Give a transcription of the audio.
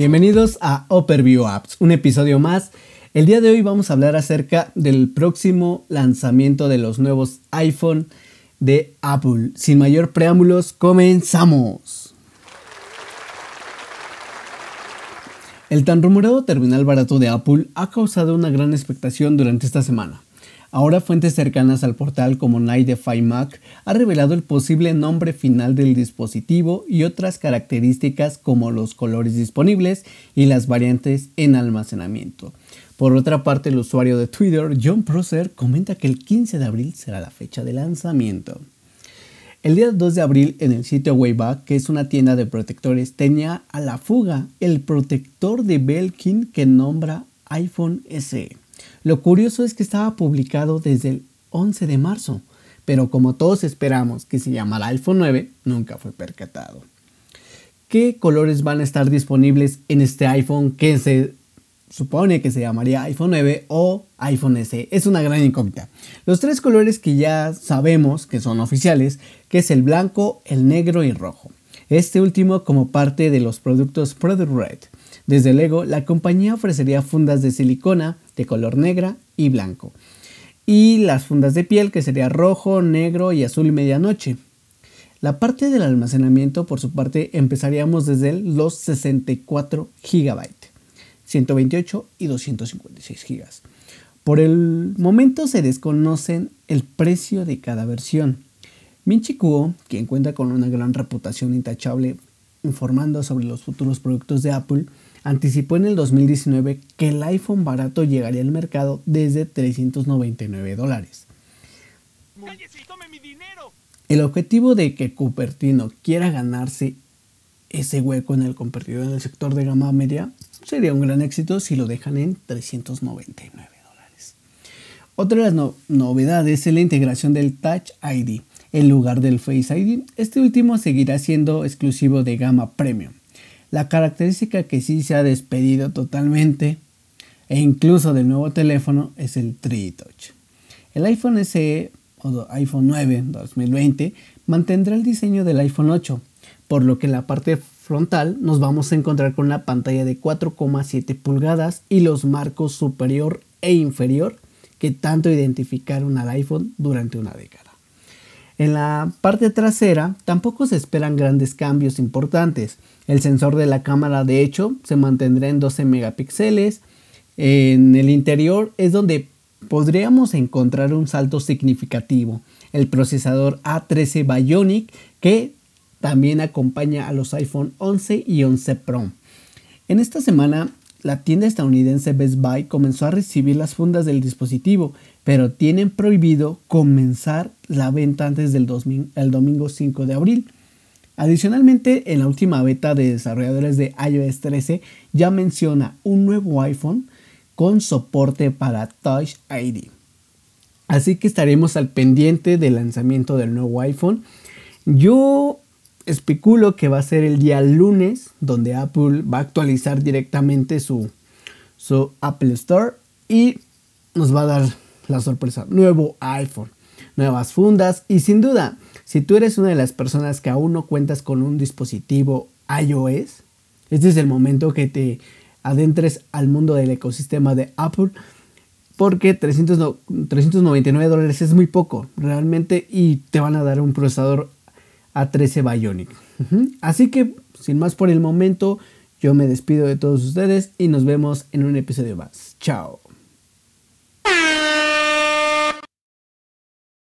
Bienvenidos a Overview Apps, un episodio más. El día de hoy vamos a hablar acerca del próximo lanzamiento de los nuevos iPhone de Apple. Sin mayor preámbulos, comenzamos. El tan rumorado terminal barato de Apple ha causado una gran expectación durante esta semana. Ahora fuentes cercanas al portal como Nightdefy Mac ha revelado el posible nombre final del dispositivo y otras características como los colores disponibles y las variantes en almacenamiento. Por otra parte, el usuario de Twitter, John Prosser, comenta que el 15 de abril será la fecha de lanzamiento. El día 2 de abril en el sitio Wayback, que es una tienda de protectores, tenía a la fuga el protector de Belkin que nombra iPhone SE. Lo curioso es que estaba publicado desde el 11 de marzo, pero como todos esperamos que se llamara iPhone 9, nunca fue percatado. ¿Qué colores van a estar disponibles en este iPhone que se supone que se llamaría iPhone 9 o iPhone SE? Es una gran incógnita. Los tres colores que ya sabemos que son oficiales, que es el blanco, el negro y rojo. Este último como parte de los productos Product Red. Desde luego, la compañía ofrecería fundas de silicona de color negra y blanco. Y las fundas de piel que sería rojo, negro y azul medianoche. La parte del almacenamiento, por su parte, empezaríamos desde los 64 GB, 128 y 256 GB. Por el momento se desconocen el precio de cada versión. Minchi Kuo, quien cuenta con una gran reputación intachable informando sobre los futuros productos de Apple, anticipó en el 2019 que el iPhone barato llegaría al mercado desde 399 dólares. El objetivo de que Cupertino quiera ganarse ese hueco en el competidor en el sector de gama media sería un gran éxito si lo dejan en 399 dólares. Otra de las novedades es la integración del Touch ID en lugar del Face ID. Este último seguirá siendo exclusivo de gama premium. La característica que sí se ha despedido totalmente e incluso del nuevo teléfono es el 3 Touch. El iPhone SE o iPhone 9 2020 mantendrá el diseño del iPhone 8, por lo que en la parte frontal nos vamos a encontrar con una pantalla de 4,7 pulgadas y los marcos superior e inferior que tanto identificaron al iPhone durante una década. En la parte trasera tampoco se esperan grandes cambios importantes. El sensor de la cámara de hecho se mantendrá en 12 megapíxeles. En el interior es donde podríamos encontrar un salto significativo. El procesador A13 Bionic que también acompaña a los iPhone 11 y 11 Pro. En esta semana la tienda estadounidense Best Buy comenzó a recibir las fundas del dispositivo, pero tienen prohibido comenzar la venta antes del domingo 5 de abril. Adicionalmente, en la última beta de desarrolladores de iOS 13 ya menciona un nuevo iPhone con soporte para Touch ID. Así que estaremos al pendiente del lanzamiento del nuevo iPhone. Yo especulo que va a ser el día lunes donde Apple va a actualizar directamente su, su Apple Store y nos va a dar la sorpresa. Nuevo iPhone, nuevas fundas y sin duda, si tú eres una de las personas que aún no cuentas con un dispositivo iOS, este es el momento que te adentres al mundo del ecosistema de Apple porque 399 dólares es muy poco realmente y te van a dar un procesador a13 Bionic. Así que, sin más por el momento, yo me despido de todos ustedes y nos vemos en un episodio más. Chao.